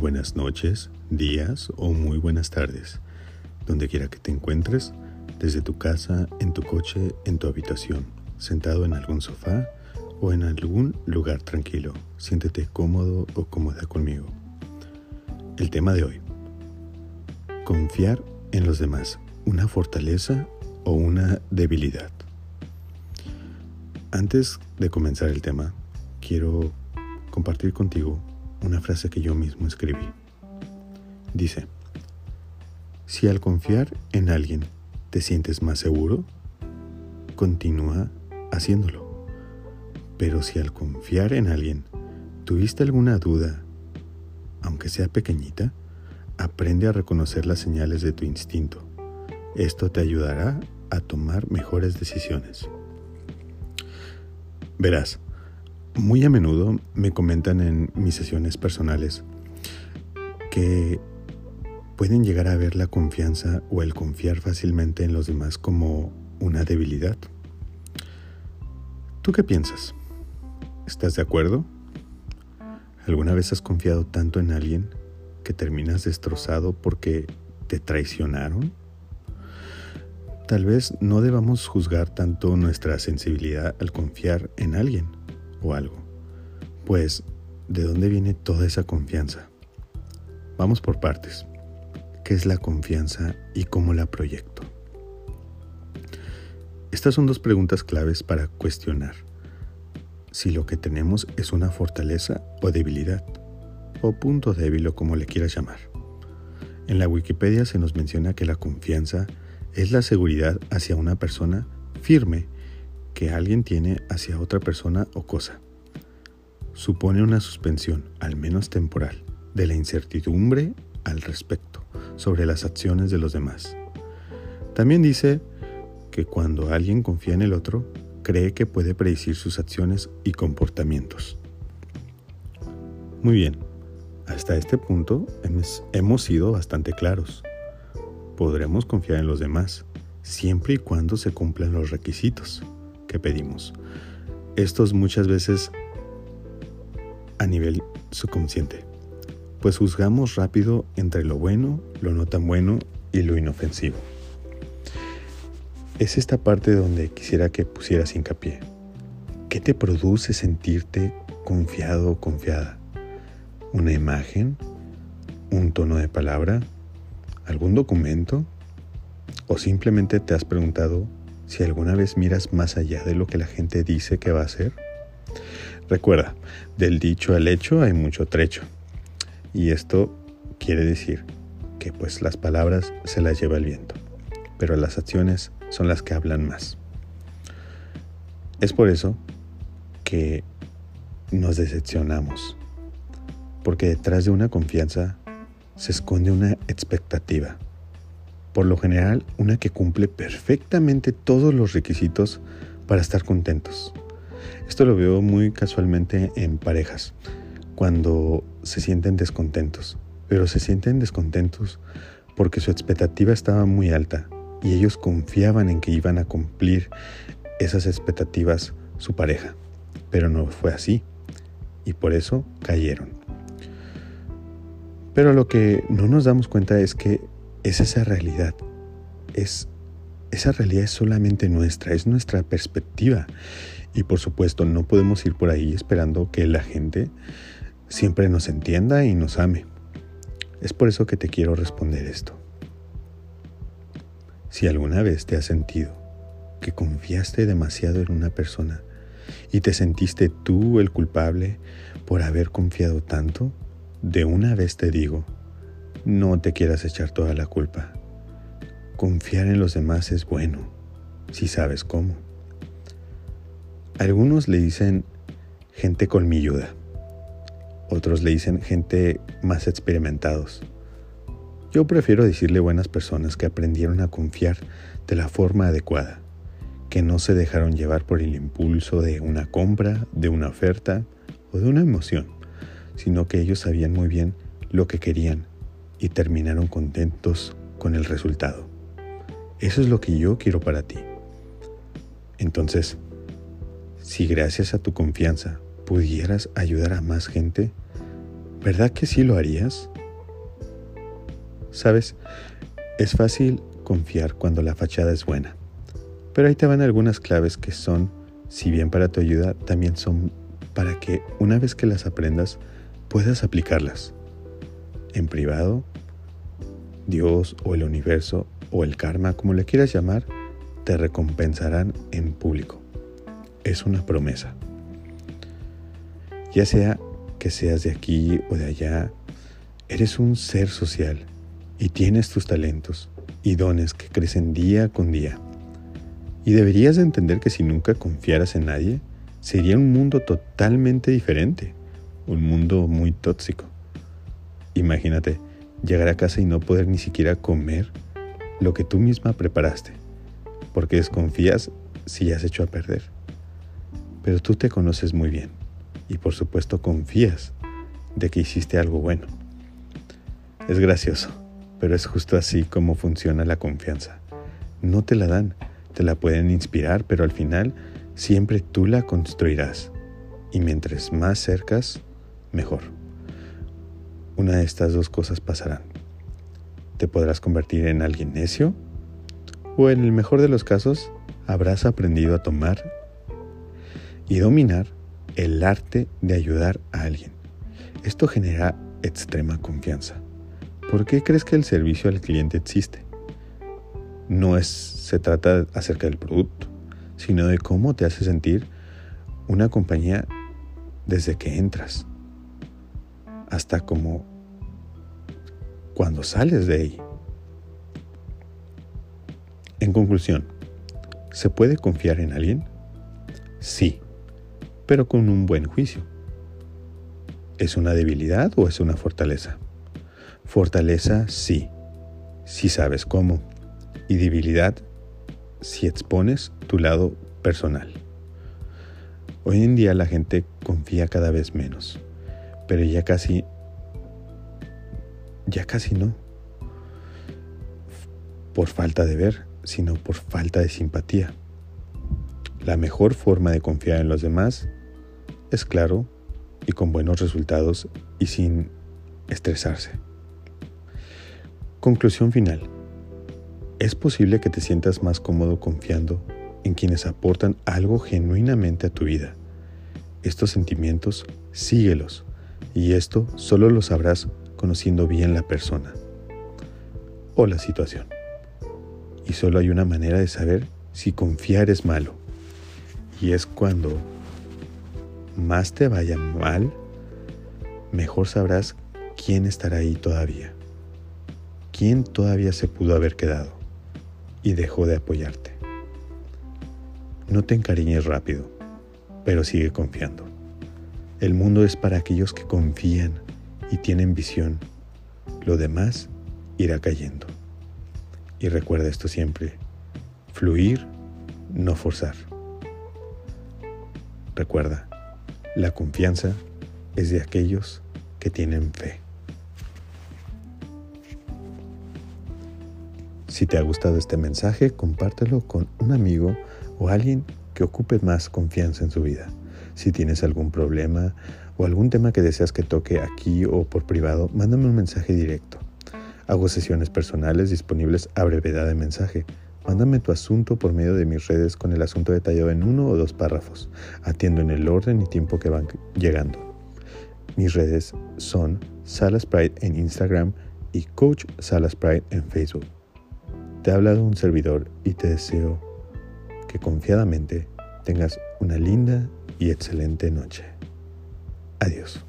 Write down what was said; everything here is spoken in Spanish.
buenas noches, días o muy buenas tardes, donde quiera que te encuentres, desde tu casa, en tu coche, en tu habitación, sentado en algún sofá o en algún lugar tranquilo. Siéntete cómodo o cómoda conmigo. El tema de hoy. Confiar en los demás, una fortaleza o una debilidad. Antes de comenzar el tema, quiero compartir contigo una frase que yo mismo escribí. Dice, si al confiar en alguien te sientes más seguro, continúa haciéndolo. Pero si al confiar en alguien tuviste alguna duda, aunque sea pequeñita, aprende a reconocer las señales de tu instinto. Esto te ayudará a tomar mejores decisiones. Verás, muy a menudo me comentan en mis sesiones personales que pueden llegar a ver la confianza o el confiar fácilmente en los demás como una debilidad. ¿Tú qué piensas? ¿Estás de acuerdo? ¿Alguna vez has confiado tanto en alguien que terminas destrozado porque te traicionaron? Tal vez no debamos juzgar tanto nuestra sensibilidad al confiar en alguien o algo. Pues, ¿de dónde viene toda esa confianza? Vamos por partes. ¿Qué es la confianza y cómo la proyecto? Estas son dos preguntas claves para cuestionar si lo que tenemos es una fortaleza o debilidad, o punto débil o como le quieras llamar. En la Wikipedia se nos menciona que la confianza es la seguridad hacia una persona firme que alguien tiene hacia otra persona o cosa. Supone una suspensión, al menos temporal, de la incertidumbre al respecto sobre las acciones de los demás. También dice que cuando alguien confía en el otro, cree que puede predecir sus acciones y comportamientos. Muy bien, hasta este punto hemos, sido bastante claros. Podremos confiar en los demás, siempre y cuando se cumplan los requisitos que pedimos. Estos muchas veces a nivel subconsciente, pues juzgamos rápido entre lo bueno, lo no tan bueno y lo inofensivo. Es esta parte donde quisiera que pusieras hincapié. ¿Qué te produce sentirte confiado o confiada? ¿Una imagen? ¿Un tono de palabra? ¿Algún documento? ¿O simplemente te has preguntado si alguna vez miras más allá de lo que la gente dice que va a hacer? Recuerda, del dicho al hecho hay mucho trecho. Y esto quiere decir que pues las palabras se las lleva el viento, pero las acciones son las que hablan más. Es por eso que nos decepcionamos, porque detrás de una confianza se esconde una expectativa por lo general una que cumple perfectamente todos los requisitos para estar contentos. Esto lo veo muy casualmente en parejas, cuando se sienten descontentos, pero se sienten descontentos porque su expectativa estaba muy alta y ellos confiaban en que iban a cumplir esas expectativas su pareja, pero no fue así y por eso cayeron. Pero lo que no nos damos cuenta es que es esa realidad. Es, esa realidad es solamente nuestra, es nuestra perspectiva. Y por supuesto no podemos ir por ahí esperando que la gente siempre nos entienda y nos ame. Es por eso que te quiero responder esto. Si alguna vez te has sentido que confiaste demasiado en una persona y te sentiste tú el culpable por haber confiado tanto, de una vez te digo, no te quieras echar toda la culpa. Confiar en los demás es bueno, si sabes cómo. Algunos le dicen gente colmilluda, otros le dicen gente más experimentados. Yo prefiero decirle buenas personas que aprendieron a confiar de la forma adecuada, que no se dejaron llevar por el impulso de una compra, de una oferta o de una emoción, sino que ellos sabían muy bien lo que querían y terminaron contentos con el resultado. Eso es lo que yo quiero para ti. Entonces, si gracias a tu confianza pudieras ayudar a más gente, ¿verdad que sí lo harías? Sabes, es fácil confiar cuando la fachada es buena, pero ahí te van algunas claves que son, si bien para tu ayuda, también son para que una vez que las aprendas puedas aplicarlas. En privado, Dios o el universo o el karma, como le quieras llamar, te recompensarán en público. Es una promesa. Ya sea que seas de aquí o de allá, eres un ser social y tienes tus talentos y dones que crecen día con día. Y deberías de entender que si nunca confiaras en nadie, sería un mundo totalmente diferente, un mundo muy tóxico. Imagínate llegar a casa y no poder ni siquiera comer lo que tú misma preparaste, porque desconfías si has hecho a perder. Pero tú te conoces muy bien y por supuesto confías de que hiciste algo bueno. Es gracioso, pero es justo así como funciona la confianza. No te la dan, te la pueden inspirar, pero al final siempre tú la construirás. Y mientras más cercas, mejor. Una de estas dos cosas pasarán. Te podrás convertir en alguien necio o en el mejor de los casos habrás aprendido a tomar y dominar el arte de ayudar a alguien. Esto genera extrema confianza. ¿Por qué crees que el servicio al cliente existe? No es, se trata acerca del producto, sino de cómo te hace sentir una compañía desde que entras hasta como cuando sales de ahí. En conclusión, ¿se puede confiar en alguien? Sí, pero con un buen juicio. ¿Es una debilidad o es una fortaleza? Fortaleza sí, si sabes cómo. Y debilidad si expones tu lado personal. Hoy en día la gente confía cada vez menos, pero ya casi, ya casi no. Por falta de ver, sino por falta de simpatía. La mejor forma de confiar en los demás es claro y con buenos resultados y sin estresarse. Conclusión final. Es posible que te sientas más cómodo confiando en quienes aportan algo genuinamente a tu vida. Estos sentimientos, síguelos, y esto solo lo sabrás conociendo bien la persona o la situación. Y solo hay una manera de saber si confiar es malo, y es cuando más te vaya mal, mejor sabrás quién estará ahí todavía, quién todavía se pudo haber quedado y dejó de apoyarte. No te encariñes rápido, pero sigue confiando. El mundo es para aquellos que confían y tienen visión. Lo demás irá cayendo. Y recuerda esto siempre, fluir, no forzar. Recuerda, la confianza es de aquellos que tienen fe. Si te ha gustado este mensaje, compártelo con un amigo o alguien que ocupe más confianza en su vida. Si tienes algún problema o algún tema que deseas que toque aquí o por privado, mándame un mensaje directo. Hago sesiones personales disponibles a brevedad de mensaje. Mándame tu asunto por medio de mis redes con el asunto detallado en uno o dos párrafos. Atiendo en el orden y tiempo que van llegando. Mis redes son Salas Pride en Instagram y Coach Salas Pride en Facebook. Te ha hablado un servidor y te deseo que confiadamente tengas una linda y excelente noche. Adiós.